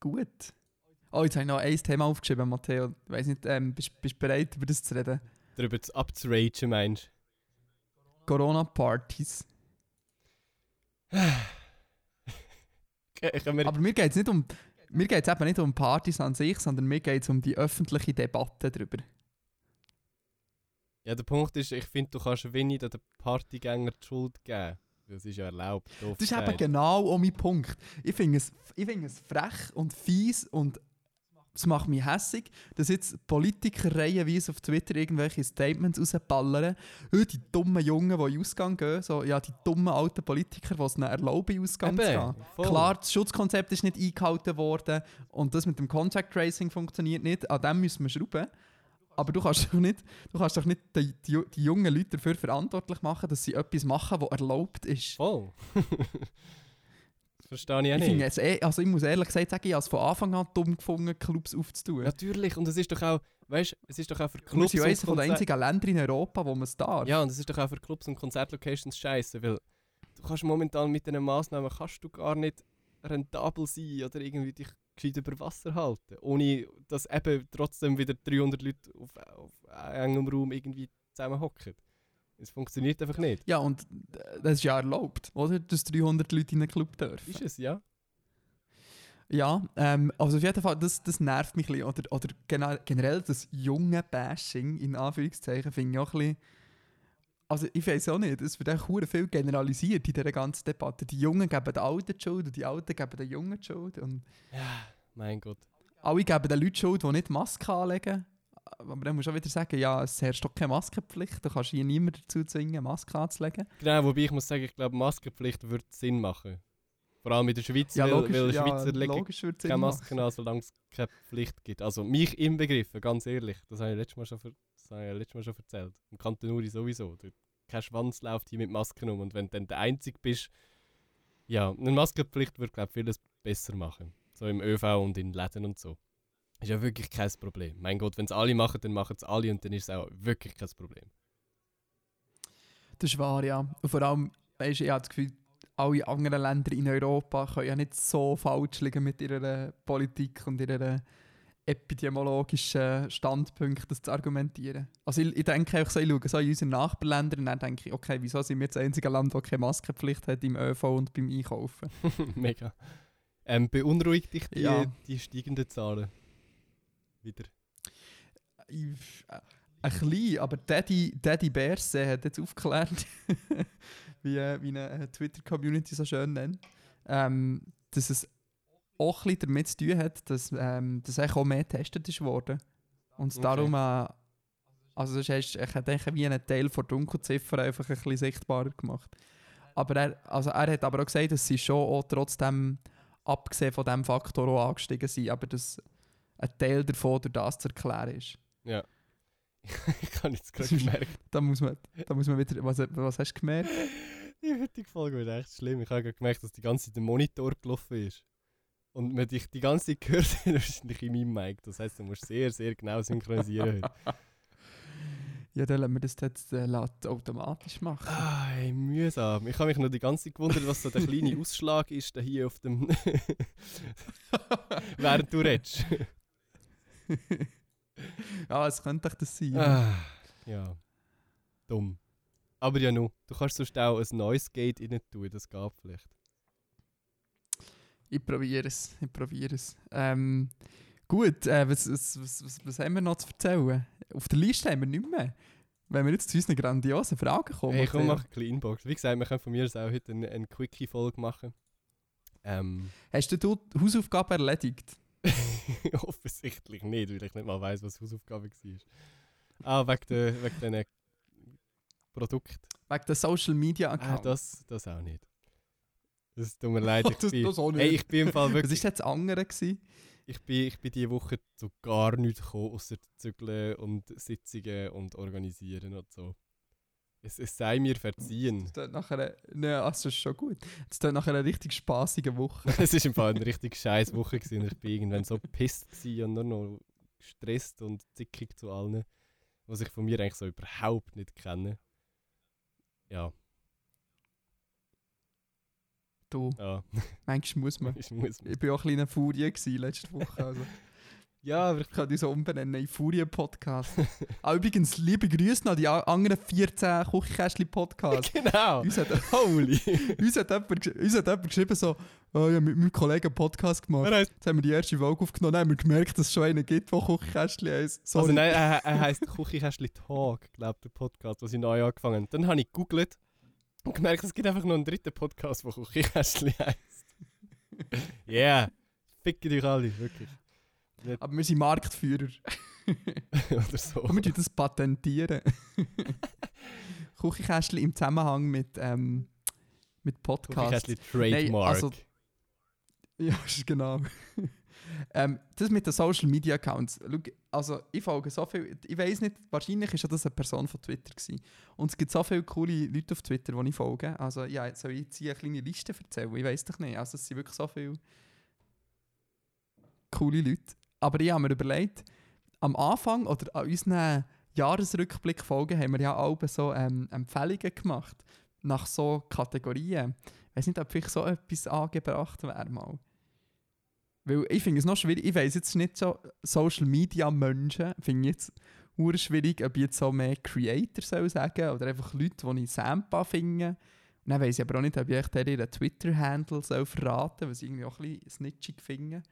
Gut. Oh, jetzt habe ich noch ein Thema aufgeschrieben, Matteo. Ich weiss nicht, ähm, bist du bereit, über das zu reden? Darüber zu abzuragen, meinst Corona-Partys. du? <sighs> Können wir Aber mir geht es nicht um. Mir geht eben nicht um Partys an sich, sondern mir geht es um die öffentliche Debatte darüber. Ja, der Punkt ist, ich finde, du kannst wenig den Partygänger die Schuld geben. Das ist ja erlaubt. Das ist eben genau auch mein Punkt. Ich finde es, ich finde es frech und fies und es macht mich hässig, dass jetzt Politiker reihenweise auf Twitter irgendwelche Statements rausballern. «Hö, die dummen Jungen, die in Ausgang gehen, so, ja, die dummen alten Politiker, die es ihnen erlauben, in Ausgang zu Eben, gehen. voll. Klar, das Schutzkonzept ist nicht eingehalten worden und das mit dem Contact Tracing funktioniert nicht. An dem müssen wir schrauben. Aber du kannst doch nicht, du kannst doch nicht die, die, die jungen Leute dafür verantwortlich machen, dass sie etwas machen, was erlaubt ist. Voll. <laughs> verstehe ich auch Ich, nicht. finde es eh, also ich muss ehrlich gesagt sagen, ich habe es von Anfang an dumm gefunden, Clubs aufzutun. Natürlich, und es ist doch auch, weißt es ist doch auch für wir Clubs sind ja und eines von den einzigen Länder in Europa, wo man es darf. Ja, und es ist doch auch für Clubs und Konzertlocations scheiße, weil du kannst momentan mit diesen Massnahmen kannst du gar nicht rentabel sein oder irgendwie dich gescheit über Wasser halten, ohne dass eben trotzdem wieder 300 Leute auf, auf engem Raum irgendwie zusammenhocken. Es funktioniert einfach nicht. Ja, und äh, das ist ja erlaubt, oder? Dass 300 Leute in einen Club dürfen. Ist es, ja? Ja, ähm, also auf jeden Fall, das, das nervt mich ein bisschen. Oder, oder generell das junge Bashing, in Anführungszeichen, finde ich auch ein bisschen... Also ich weiß auch nicht, es wird echt verdammt viel generalisiert in dieser ganzen Debatte. Die Jungen geben den Alten die Schuld und die Alten geben den Jungen die Schuld. Und Ja, mein Gott. alle geben den Leuten die Schuld, die nicht Maske anlegen. Aber dann musst du auch wieder sagen, ja, es herrscht doch keine Maskenpflicht. Du kannst hier niemanden dazu zwingen, Maske anzulegen. Genau, wobei ich muss sagen, ich glaube, Maskenpflicht würde Sinn machen. Vor allem in der Schweiz, Ja, weil, logisch, weil ja, Schweizer legen keine Masken an, solange es keine Pflicht gibt. Also mich inbegriffen, ganz ehrlich. Das habe ich letztes Mal schon, das habe ich letztes Mal schon erzählt. Im Kanton Uri sowieso. Kein Schwanz läuft hier mit Masken um. Und wenn du dann der Einzige bist, ja, eine Maskenpflicht würde, glaube ich, vieles besser machen. So im ÖV und in Läden und so. Ist ja wirklich kein Problem. Mein Gott, wenn es alle machen, dann machen es alle und dann ist es auch wirklich kein Problem. Das ist wahr, ja. Und vor allem, weißt du, ich habe das Gefühl, alle anderen Länder in Europa können ja nicht so falsch liegen mit ihrer Politik und ihren epidemiologischen Standpunkten, das zu argumentieren. Also ich, ich denke auch so, ich schaue so in unsere Nachbarländer und dann denke ich, okay, wieso sind wir das einzige Land, das keine Maskenpflicht hat im ÖV und beim Einkaufen? <laughs> Mega. Ähm, beunruhigt dich die, Ja. die steigenden Zahlen? Wieder. Ich- äh, Ein klein, aber Daddy, Daddy Berse hat jetzt aufgeklärt, <laughs> wie, äh, wie eine äh, Twitter-Community so schön nennt, ähm, dass es auch ein bisschen damit zu tun hat, dass, ähm, dass eigentlich auch mehr getestet ist worden. Und Okay. darum, äh, also das ist, ich denke, wie einen Teil der Dunkelziffer einfach ein bisschen sichtbarer gemacht. Aber er, also er hat aber auch gesagt, dass sie schon auch trotzdem, abgesehen von diesem Faktor, auch angestiegen sind, aber dass ein Teil davon durch das zu erklären ist. Ja. <laughs> ich habe jetzt gerade gemerkt. Da muss man, da muss man wieder. Was, was hast du gemerkt? Die heutige Folge wird echt schlimm. Ich habe gerade gemerkt, dass die ganze Zeit der Monitor gelaufen ist. Und man dich die ganze Zeit gehört <laughs> hat, wahrscheinlich in meinem Mic. Das heisst, du musst sehr, sehr genau synchronisieren heute. <laughs> Ja, dann lassen wir das jetzt äh, automatisch machen. Ai, mühsam. Ich habe mich noch die ganze Zeit gewundert, was so der kleine Ausschlag ist, da hier auf dem. Während du redest. <laughs> ja, es könnte doch das sein. ah, ja. Dumm. Aber ja, nu. Du kannst sonst auch ein neues Gate rein tun, das geht vielleicht. Ich probiere es. Ich probiere es. Ähm, gut, äh, was, was, was, was, was haben wir noch zu erzählen? Auf der Liste haben wir nicht mehr. Wenn wir jetzt zu unseren grandiosen Fragen kommen. Hey, komm, mach eine kleine Inbox. Wie gesagt, wir können von mir aus auch heute eine, eine Quickie-Folge machen. Ähm, Hast du die Hausaufgabe erledigt? <laughs> offensichtlich nicht, weil ich nicht mal weiss, was Hausaufgabe war. Ah, wegen, der, wegen diesen Produkten. Wegen der Social Media Ah, Account. das, das auch nicht. Das tut mir leid. <laughs> Ich Das- bin, das auch nicht. Hey, ich bin im Fall Was wirklich. war jetzt das andere? Gewesen? Ich bin, ich bin diese Woche zu gar nichts gekommen, außer Zügeln und Sitzungen und Organisieren und so. Es, es sei mir verziehen. Das klingt nach einer. Nein, also ist schon gut. Das klingt nach einer richtig spaßigen Woche. <laughs> es war im Fall eine richtig scheiß Woche. Gewesen. Ich bin irgendwann so pisst und nur noch gestresst und zickig zu allen, was ich von mir eigentlich so überhaupt nicht kenne. Ja, Du, ja. manchmal muss man. ich muss Ich war auch ein kleiner Furie letzte Woche. Also. <laughs> ja, aber ich Ich kann dich so umbenennen in Furie-Podcast. ah, übrigens, liebe Grüße an die anderen 14 Küchenkästchen-Podcasts. <laughs> genau. uns, hat, Holy. <laughs> uns, hat jemand, uns hat jemand geschrieben, so, oh, ich habe mit meinem Kollegen einen Podcast gemacht. Heisst, Jetzt haben wir die erste Folge aufgenommen, dann haben wir gemerkt, dass es schon einen gibt, der Küchenkästchen heisst. Sorry. also nein, er, er heisst Küchenkästchen Talk, glaube der Podcast, was ich neu angefangen habe. Dann habe ich gegoogelt und gemerkt, es gibt einfach noch einen dritten Podcast, der Küchenkästchen <laughs> heisst. yeah, ficken dich alle, wirklich. Aber wir sind Marktführer. <laughs> Oder so. Und wir tun das patentieren. <laughs> Küchenkästchen im Zusammenhang mit, ähm, mit Podcasts. Trademark. also- <laughs> Ja, ist genau. ähm, das mit den Social Media Accounts. Also ich folge so viel. Ich weiß nicht, wahrscheinlich ist ja das eine Person von Twitter gewesen. Und es gibt so viele coole Leute auf Twitter, die ich folge. Also ja, jetzt soll ich jetzt hier eine kleine Liste erzählen? Ich weiß doch nicht. Also es sind wirklich so viele coole Leute. Aber ich habe mir überlegt, am Anfang oder an unseren Jahresrückblick-Folgen haben wir ja auch so ähm, Empfehlungen gemacht nach so Kategorien. Ich weiß nicht, ob vielleicht so etwas angebracht wäre mal. Weil ich finde es noch schwierig, ich weiß jetzt nicht so, Social Media Menschen finde ich jetzt hure schwierig, ob ich jetzt so mehr Creator soll sagen oder einfach Leute, die ich Sampa finde. Und dann weiß ich aber auch nicht, ob ich echt ihren Twitter-Handle soll verraten was ich irgendwie auch ein bisschen snitchig finde.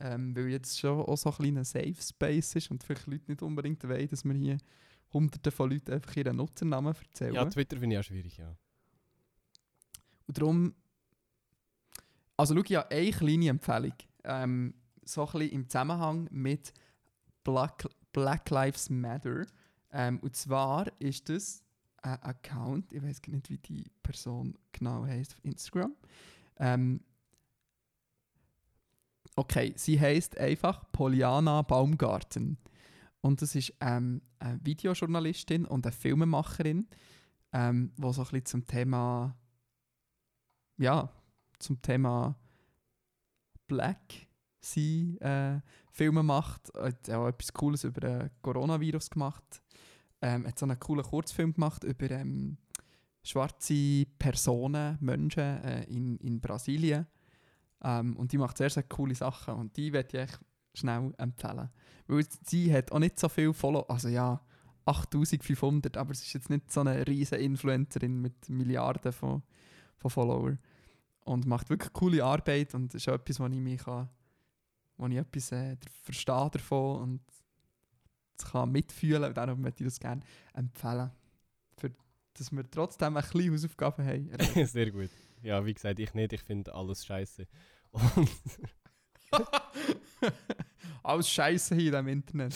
Ähm, weil jetzt schon auch so ein kleiner Safe Space ist und vielleicht Leute nicht unbedingt wollen, dass wir hier hunderte von Leuten einfach ihren Nutzernamen erzählen. ja, Twitter finde ich auch schwierig, ja. Und darum, also schau, habe eine kleine Empfehlung. Ähm, so ein bisschen im Zusammenhang mit Black, Black Lives Matter. Ähm, und zwar ist das ein Account, ich weiß nicht, wie die Person genau heißt auf Instagram. Ähm, Okay, sie heißt einfach Poliana Baumgarten. Und das ist ähm, eine Videojournalistin und eine Filmemacherin, ähm, die so ein bisschen zum Thema, ja, zum Thema Black sie äh, Filme macht. Hat auch etwas Cooles über ein Coronavirus gemacht. Ähm, hat so einen coolen Kurzfilm gemacht über ähm, schwarze Personen, Menschen äh, in, in Brasilien. Ähm, und die macht sehr, sehr coole Sachen. Und die werde ich echt schnell empfehlen. Weil sie hat auch nicht so viel Follow, also ja, 8500, aber sie ist jetzt nicht so eine riesige Influencerin mit Milliarden von, von Followern. Und macht wirklich coole Arbeit und ist auch etwas, wo ich mich kann, wo ich etwas äh, verstehe davon und kann mitfühlen und darum möchte ich das gerne empfehlen. Für, dass wir trotzdem ein bisschen Hausaufgaben haben. <laughs> Sehr gut. Ja, wie gesagt, ich nicht, ich finde alles scheiße. <laughs> Und <laughs> Alles Scheiße hier diesem Internet.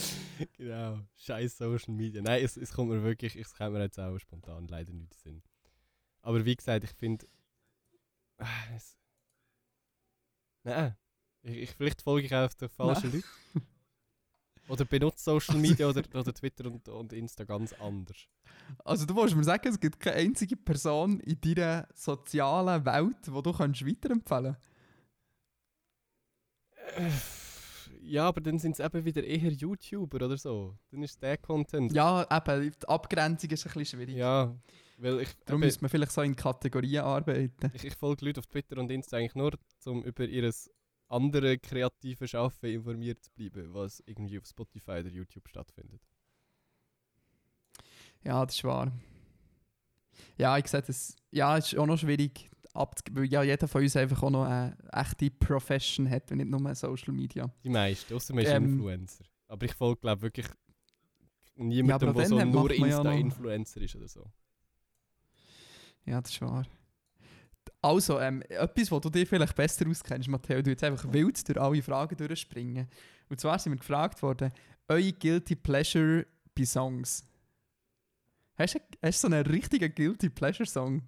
genau, scheiß Social Media. Nein, es, es kommt mir wirklich, es kommt mir jetzt auch spontan leider nicht Sinn. Aber wie gesagt, ich finde. Äh, Nein, ich, ich, vielleicht folge ich auch den falschen Leuten. <laughs> Oder benutze Social Media oder, oder Twitter und, und Insta ganz anders. Also du willst mir sagen, es gibt keine einzige Person in deiner sozialen Welt, die du kannst weiterempfehlen Äh, Ja, aber dann sind es eben wieder eher YouTuber oder so. Dann ist der Content. Ja, eben, die Abgrenzung ist ein bisschen schwierig. Ja, weil ich, Darum müsste man vielleicht so in Kategorien arbeiten. ich, ich folge Leute auf Twitter und Insta eigentlich nur, um über ihr andere kreative Schaffen informiert zu bleiben, was irgendwie auf Spotify oder YouTube stattfindet. Ja, das ist wahr. Ja, ich sehe das. Ja, es ist auch noch schwierig, weil ja jeder von uns einfach auch noch eine echte Profession hat und nicht nur Social Media. Die meisten, außer man ist Ähm, Influencer. Aber ich folge glaube wirklich niemandem, aber der so nur man ja Insta-Influencer ist oder so. Ja, das ist wahr. Also, ähm, etwas, wo du dir vielleicht besser auskennst, Matteo, du jetzt einfach wild durch alle Fragen durchspringen. Und zwar sind wir gefragt worden, eure Guilty Pleasure bei Songs. Hast du, hast du so einen richtigen Guilty Pleasure Song?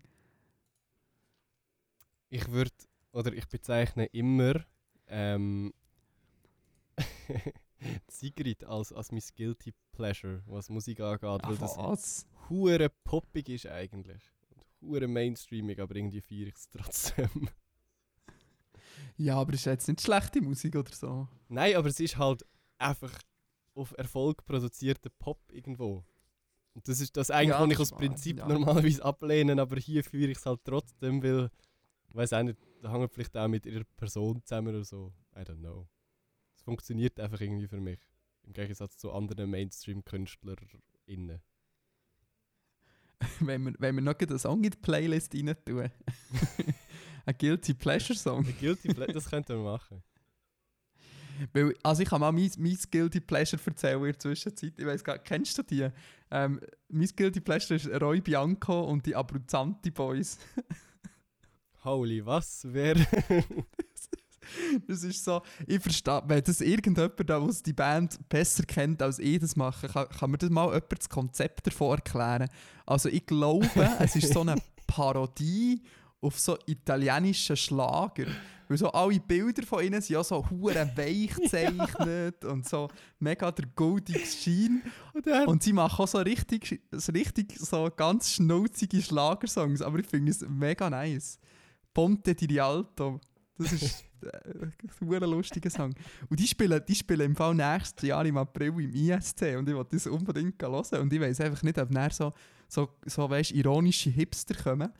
Ich würde, oder ich bezeichne immer ähm, <laughs> Sigrid als, als mein Guilty Pleasure, was Musik angeht, weil das was? hure poppig ist eigentlich. Hure mainstreamig, aber irgendwie feiere ich es trotzdem. Ja, aber ist jetzt nicht schlechte Musik oder so. Nein, aber es ist halt einfach auf Erfolg produzierter Pop irgendwo. Und das ist das eigentlich, Ja, was ich wahr, Prinzip ja. normalerweise ablehne, aber hier führe ich es halt trotzdem, weil, ich weiß auch nicht, da hängt vielleicht auch mit ihrer Person zusammen oder so. I don't know. Es funktioniert einfach irgendwie für mich. Im Gegensatz zu anderen Mainstream-KünstlerInnen. <laughs> wenn, wir, wenn wir noch einen Song in die Playlist rein tun. <laughs> Ein Guilty Pleasure Song. Ein Guilty Ple das könnten wir machen. Weil, also ich kann mal mein, mein Guilty Pleasure erzählen in der Zwischenzeit. Ich weiß gar nicht, kennst du die? Ähm, mein Guilty Pleasure ist Roy Bianco und die Abruzzanti Boys. <laughs> Holy, was? Wer? <laughs> Das ist so, ich verstehe, wenn das irgendjemand, der die Band besser kennt als ich das machen, kann, kann mir das mal jemand das Konzept davon erklären. Also ich glaube, <laughs> es ist so eine Parodie auf so italienischen Schlager. Weil so alle Bilder von ihnen sind ja so hure <laughs> weich gezeichnet und so mega der goldige Schein. Und Und sie machen auch so richtig, so richtig so ganz schnulzige Schlagersongs, aber ich finde es mega nice. Ponte di Rialto, das ist äh, ein super lustiger Song. Und die spielen, die spielen im Fall nächstes Jahr im April im ISC und ich wollte das unbedingt hören und ich weiß einfach nicht, ob näher so, so, so weißt, ironische Hipster kommen.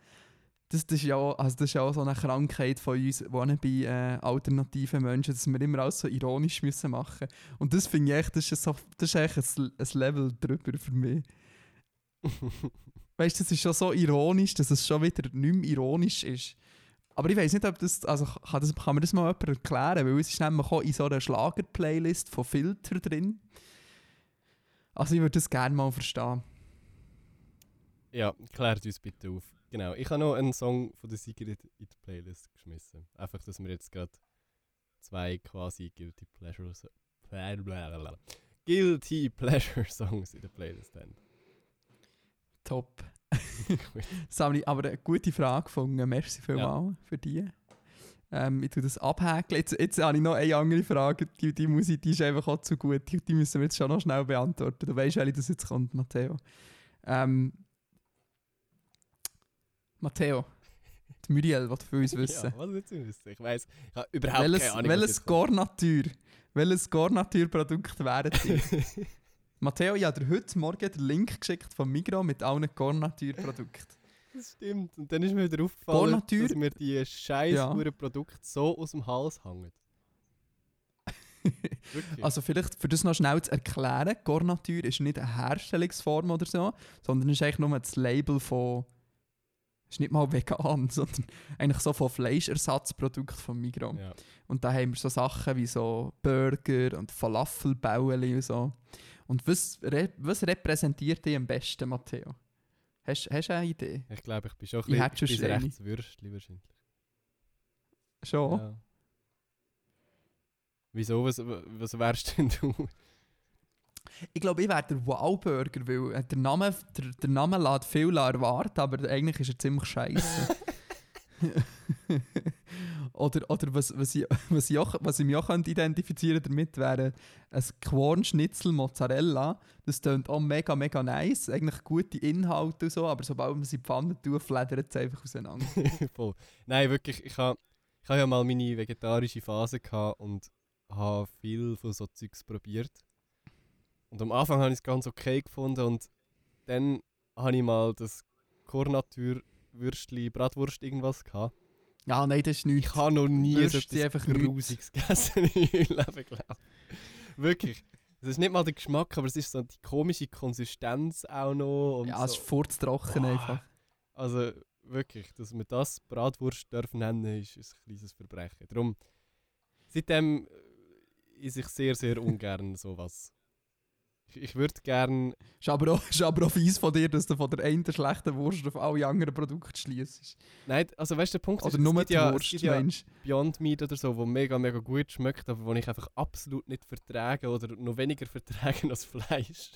Das, das, ist ja auch, also das ist ja auch so eine Krankheit von uns, die bei äh, alternativen Menschen, dass wir immer alles so ironisch müssen machen Und das finde ich echt, das ist, so, das ist echt ein, ein Level drüber für mich. <laughs> Weißt du, das ist schon so ironisch, dass es schon wieder nicht mehr ironisch ist. Aber ich weiß nicht, ob das, also kann, das, kann mir das mal jemand erklären, weil es ist nämlich auch in so einer Schlager-Playlist von Filter drin. Also ich würde das gerne mal verstehen. Ja, klärt uns bitte auf. Genau, ich habe noch einen Song von der Sigrid in die Playlist geschmissen. Einfach, dass wir jetzt gerade zwei quasi Guilty Pleasures. Guilty Pleasure Songs in der Playlist haben. Top. <laughs> Sammy, aber eine gute Frage gefunden. Merci vielmals für die. Ähm, ich tue das abhäkeln. Jetzt, jetzt habe ich noch eine andere Frage, die, die muss ich, die ist einfach auch zu gut. Die, die müssen wir jetzt schon noch schnell beantworten. Du weißt, welche das jetzt kommt, Matteo. Ähm, Matteo, die Muriel will für uns <laughs> wissen. Ja, was willst du wissen? Ich weiss, ich habe überhaupt welches keine Ahnung. welches Garnatur, welches Garnatur-Produkt wäre dir? <laughs> Matteo, ich habe dir heute Morgen den Link geschickt von Migros mit allen Garnatur-Produkten. Das stimmt. Und dann ist mir wieder aufgefallen, Garnatur- dass mir die scheiß Ja. Produkte so aus dem Hals hängen. <laughs> Also vielleicht, für das noch schnell zu erklären, Garnatur ist nicht eine Herstellungsform oder so, sondern ist eigentlich nur das Label von, ist nicht mal vegan, <laughs> sondern eigentlich so von Fleischersatzprodukten von Migros. ja. Und da haben wir so Sachen wie so Burger und Falafelbauli und so. Und was, re was repräsentiert dich am besten, Matteo? Hast, du eine Idee? Ich glaube, ich bin schon ein Ich bisschen, hätte schon ich bin rechts Würstchen wahrscheinlich. Schon? Ja. Wieso? Was, was wärst denn du? Ich glaube, ich wäre der Wow-Burger, weil äh, der Name, der, der Name lässt viel erwarten, aber eigentlich ist er ziemlich scheiße. <laughs> oder oder was, was, ich, was, ich auch, was ich mich auch identifizieren damit wäre ein Quornschnitzel Mozzarella. Das klingt auch mega, mega nice. Eigentlich gute Inhalte und so, aber sobald man sie in die Pfanne tut, fledert es einfach auseinander. <laughs> Voll. Nein, wirklich, ich habe ich ha ja mal meine vegetarische Phase gehabt und habe viel von so Zeugs probiert. Und am Anfang habe ich es ganz okay gefunden und dann habe ich mal das Kornatur Würstli, Bratwurst irgendwas gehabt. Ja, nein, das ist nichts. Ich habe noch nie so Würst die etwas. Grusiges gegessen <laughs> in meinem Leben, glaube ich. Wirklich. Es ist nicht mal der Geschmack, aber es ist so die komische Konsistenz auch noch. Und Ja, so. es ist furztrocken einfach. Also wirklich, dass wir das Bratwurst dürfen nennen, ist ein kleines Verbrechen. Darum, seitdem äh, esse ich sehr, sehr ungern sowas. Ich, würde gern, Ist aber, auch, <laughs> ist aber auch fies von dir, dass du von der einen schlechten Wurst auf alle anderen Produkte schließt. nein, also weißt du, der Punkt Oder ist, nur es gibt die ja, es Wurst, gibt ja Beyond Meat oder so, wo mega, mega gut schmeckt, aber wo ich einfach absolut nicht vertrage oder noch weniger <laughs> vertrage als Fleisch.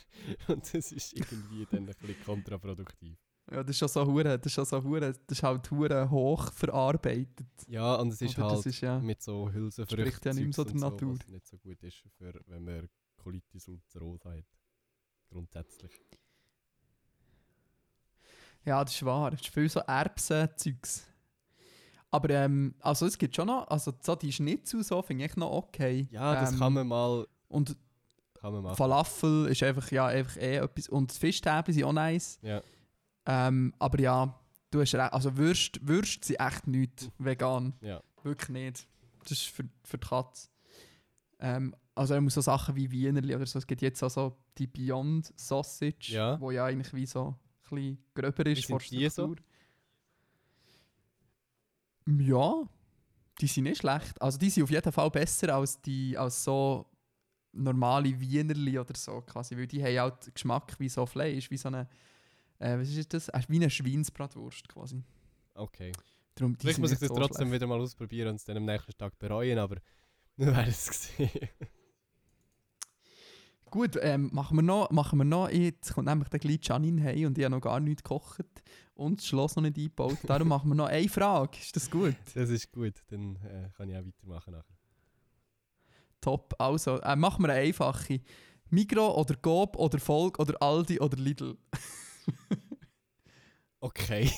Und das ist irgendwie dann ein bisschen kontraproduktiv. Ja, das ist schon so hure, das ist schon so hure, das ist halt hure hoch verarbeitet. Ja, und es ist Oder halt ist ja, mit so Hülsenfrüchten ja nicht mehr so der Natur. was nicht so gut ist, für, wenn man Colitis ulcerosa hat. Grundsätzlich. ja, das ist wahr. Es ist viel so Erbsen-Zeugs. Aber ähm, also es gibt schon noch, also so die Schnitzel so finde ich noch okay. Ja, das ähm, kann man mal Und kann man machen. Falafel ist einfach, ja, einfach eh etwas. Und Fischstäbchen sind auch nice. Ja. Ähm, aber ja, du hast recht. Also Würst, Würst sind echt nichts vegan. Ja. Wirklich nicht. Das ist für, für die Katze. Ähm, also er muss so Sachen wie Wienerli oder so. Es gibt jetzt auch so die Beyond Sausage, Ja. wo ja eigentlich wie so ein bisschen gröber ist von die so? Ja, die sind nicht schlecht. Also die sind auf jeden Fall besser als die als so normale Wienerli oder so quasi, weil die haben halt Geschmack wie so Fleisch, wie so eine äh, was ist das? Äh, Wie eine Schweinsbratwurst quasi. Okay. Darum, Vielleicht muss ich das so trotzdem schlecht. wieder mal ausprobieren und es dann am nächsten Tag bereuen, aber nur weil ich es gesehen Gut, ähm, machen wir noch, machen wir noch, jetzt kommt nämlich der gleich Janine heim und ich habe noch gar nichts gekocht und das Schloss noch nicht eingebaut. Darum machen wir noch eine Frage. Ist das gut? <laughs> Das ist gut, dann äh, kann ich auch weitermachen nachher. Top. Also, äh, machen wir eine einfache. Migro oder Coop oder Volk oder Aldi oder Lidl? <laughs> Okay.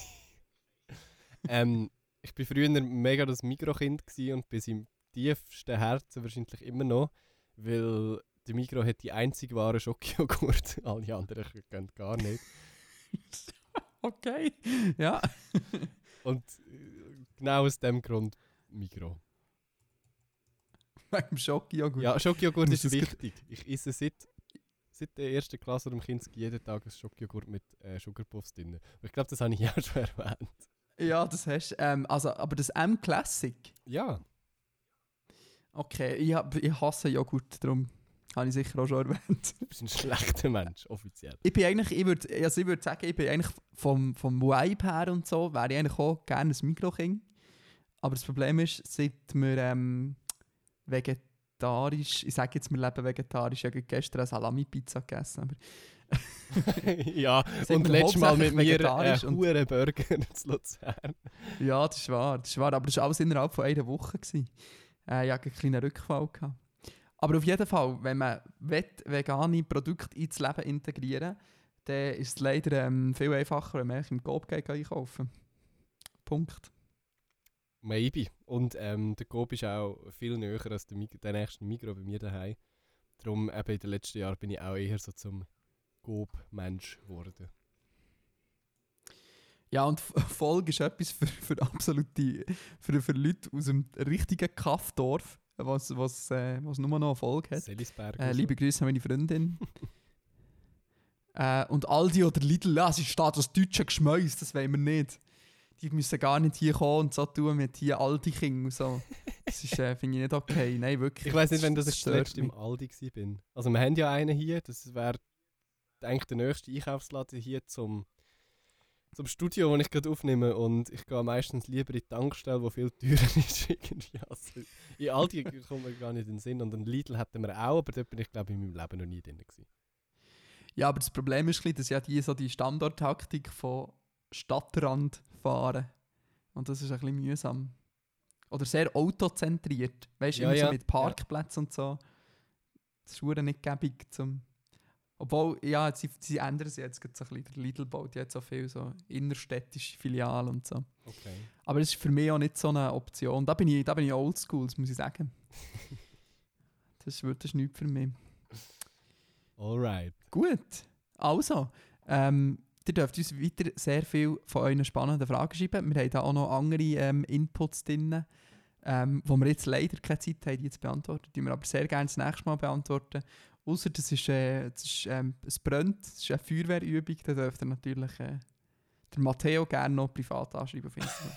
<laughs> ähm, ich war früher mega das Mikrokind und bis im tiefsten Herzen wahrscheinlich immer noch, weil der Mikro hat die einzige wahre Schokojoghurt, <laughs> alle anderen können gar nicht. <laughs> Okay. Ja. <laughs> Und äh, genau aus dem Grund Mikro. Beim Schokijoghurt. Ja, Schokojoghurt ist wichtig. Ich esse seit, seit der ersten Klasse im Kinski jeden Tag ein Schokojoghurt mit äh, Sugarpuffs drin. Und ich glaube, das habe ich ja schon erwähnt. Ja, das hast du. Ähm, also, aber das M-Classic. Ja, Okay, ich, hab, ich hasse Joghurt, darum habe ich sicher auch schon erwähnt. du bist ein schlechter Mensch, offiziell. Ich bin eigentlich, ich würde also ich würd sagen, ich bin eigentlich vom, vom Vibe her und so, wäre ich eigentlich auch gerne ein Mikroking. Aber das Problem ist, seit wir ähm, vegetarisch, ich sage jetzt, wir leben vegetarisch, ich habe gestern eine Salami-Pizza gegessen, aber <laughs> ja, und letztes Mal mit mir äh, und- Burger <laughs> zu Luzern. Ja, das ist wahr, das ist wahr. Aber das war alles innerhalb von einer Woche. Gewesen. Äh, ich hatte einen kleinen Rückfall. Gehabt. Aber auf jeden Fall, wenn man will, vegane Produkte ins Leben integrieren dann ist es leider ähm, viel einfacher, wenn man im Coop einkaufen Punkt. Maybe. Und ähm, der Coop ist auch viel näher als der, Mig der nächste Migros bei mir daheim. Darum eben in den letzten Jahren bin ich auch eher so zum Coop-Mensch geworden. Ja, und Folge ist etwas für, für absolute, für, für Leute aus dem richtigen Kaffdorf, was, was, äh, was nur noch Erfolg hat. Selisberg. Äh, liebe Grüße an meine Freundin. <laughs> äh, und Aldi oder Lidl, ja, es steht das deutsche Geschmäus, das wollen wir nicht. Die müssen gar nicht hier kommen und so tun mit hier Aldi King und so. Das ist, äh, finde ich nicht okay. Nein, wirklich. Ich weiß nicht, wenn das ich stört zuletzt im. Aldi bin. Also wir haben ja einen hier, das wäre eigentlich der nächste Einkaufsladen hier zum, zum Studio, das ich gerade aufnehme. Und ich gehe meistens lieber in die Tankstelle, wo viel teurer <laughs> ist. Irgendwie. Also, in Aldi kommt mir gar nicht in den Sinn. Und einen Lidl hätten wir auch, aber dort bin ich glaube ich in meinem Leben noch nie drin. Gewesen. Ja, aber das Problem ist, ein dass ja die so die Standardtaktik von Stadtrand fahren. Und das ist ein bisschen mühsam. Oder sehr autozentriert. Weißt du, Ja, immer so ja, mit Parkplätzen und so. Das ist nicht gäbig zum. Obwohl, ja, sie, sie ändern es jetzt gerade so ein bisschen. Der Lidl baut jetzt so viel so innerstädtische Filialen und so. Okay. Aber das ist für mich auch nicht so eine Option. Da bin ich, da bin ich oldschool, das muss ich sagen. <laughs> das ist wirklich nichts für mich. Alright. Gut, also, ähm, ihr dürft uns weiter sehr viel von euren spannenden Fragen schreiben. Wir haben da auch noch andere ähm, Inputs drin, ähm, wo wir jetzt leider keine Zeit haben, die zu beantworten. Die wir aber sehr gerne das nächste Mal beantworten. Außer das ist, äh, das ist ähm, es brennt, das ist eine Feuerwehrübung, da dürft ihr natürlich äh, der Matteo gerne noch privat anschreiben auf Instagram.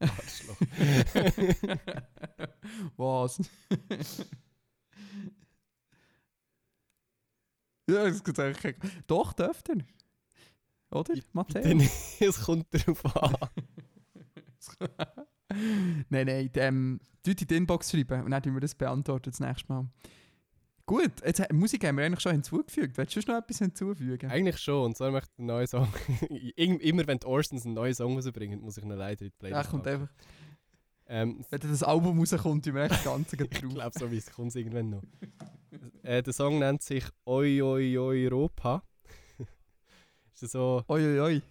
Arschloch. <laughs> Was? ja, das geht eigentlich. Doch, dürft ihr. Oder, Matteo? Dann, <laughs> es kommt darauf an. <laughs> nein, nein, ähm, die Inbox schreiben und dann tun wir das beantworten das nächste Mal. Gut, jetzt, Musik haben wir eigentlich schon hinzugefügt. Willst du noch etwas hinzufügen? Eigentlich schon. Und zwar möchte ich einen neuen Song. <laughs> Im- Immer wenn die Orsons einen neuen Song rausbringen, muss ich ihn leider in die Playlist kommt packen. einfach, Ähm, wenn das Album rauskommt, wir echt das Ganze gleich <laughs> ich drauf. glaube, so wie es kommt irgendwann noch. äh, der Song nennt sich Oi Oi Europa. <laughs> ist so Oi, oi, oi.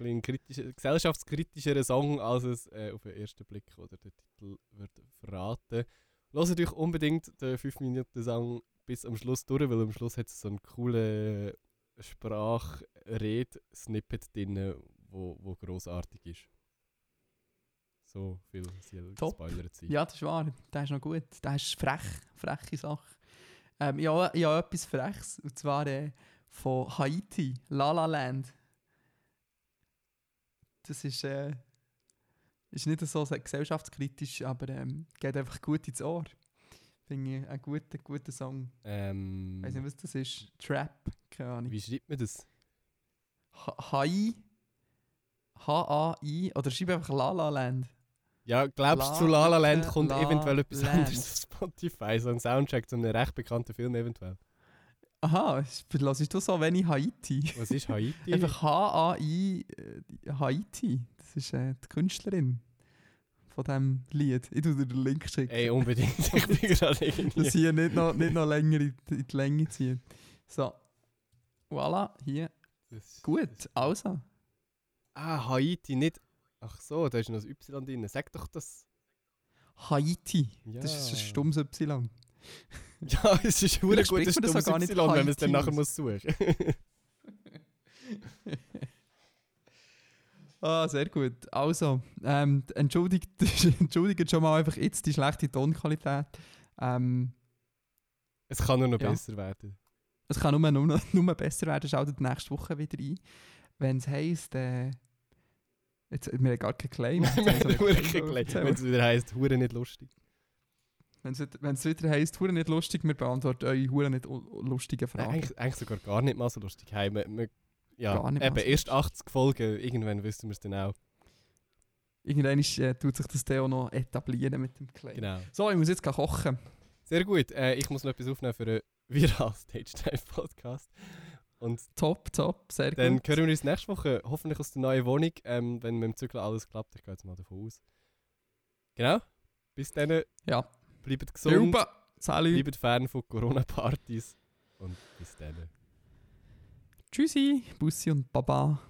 ein kritischer, gesellschaftskritischerer Song, als es äh, auf den ersten Blick oder der Titel wird verraten. Hört euch unbedingt den 5-Minuten-Song bis am Schluss durch, weil am Schluss hat es so einen coolen Sprachred-Snippet drin, wo, wo grossartig ist. So viel gespoilert sein. Ja, das ist wahr. Das ist noch gut. Das ist frech. Freche Sache. Ähm, ja, ja, etwas Freches. Und zwar äh, von Haiti, La La Land. Das ist, äh, ist nicht so gesellschaftskritisch, aber ähm, geht einfach gut ins Ohr. Finde ich einen guten, guten Song. Ähm, Ich weiß nicht, was das ist. Trap, keine Ahnung. wie schreibt man das? Ha- Hai, H-A-I, oder schreib einfach La La Land. Ja, glaubst du, La- zu La La Land La kommt eventuell etwas Land. anderes auf Spotify? So ein Soundtrack zu einem recht bekannten Film eventuell. Aha, lass du so wenig Haiti? Was ist Haiti? <laughs> Einfach H-A-I äh, Haiti. Das ist äh, die Künstlerin von diesem Lied. Ich tue dir den Link schicken. Ey, unbedingt. <laughs> Ich bin gerade irgendwie... hier nicht noch, nicht noch länger in, die- in die Länge ziehen. So. Voilà, hier. Das- Gut, also. Ah, Haiti, nicht... Ach so, da ist noch das Y drin. Sag doch das... Haiti. Ja. Das ist ein stummes Y. <laughs> Ja, es ist ein gutes das nicht Y, wenn man es dann nachher muss suchen <laughs> Ah, sehr gut. Also, ähm, entschuldigt, <laughs> entschuldigt schon mal einfach jetzt die schlechte Tonqualität. Ähm, Es kann nur noch Ja. besser werden. Es kann nur, nur, <laughs> nur besser werden, schaltet nächste Woche wieder ein. Wenn es heisst, äh, jetzt, wir haben gar keinen Claim. <laughs> Wir haben wirklich gelegt, Wenn es wieder heisst, Hure nicht lustig. Wenn es wieder heisst, Hure nicht lustig, wir beantworten eure Hure nicht lustigen Nein, Fragen. eigentlich, eigentlich sogar gar nicht mal so lustig. Hey, wir, wir, ja, Gar nicht eben, erst 80 Folgen, irgendwann wissen wir es dann auch. Irgendwann ist, äh, tut sich das dann auch noch etablieren mit dem Claim. Genau. So, ich muss jetzt kochen. Sehr gut. Äh, ich muss noch etwas aufnehmen für <laughs> einen Viral Stage Dive Podcast. Und Top, top, sehr dann gut. hören wir uns nächste Woche hoffentlich aus der neuen Wohnung, ähm, wenn mit dem Zügel alles klappt. Ich gehe jetzt mal davon aus. Genau. Bis dann, Ja. bleibt gesund. Salut. bleibt fern von Corona-Partys und bis dann. Tschüssi. Bussi und Baba.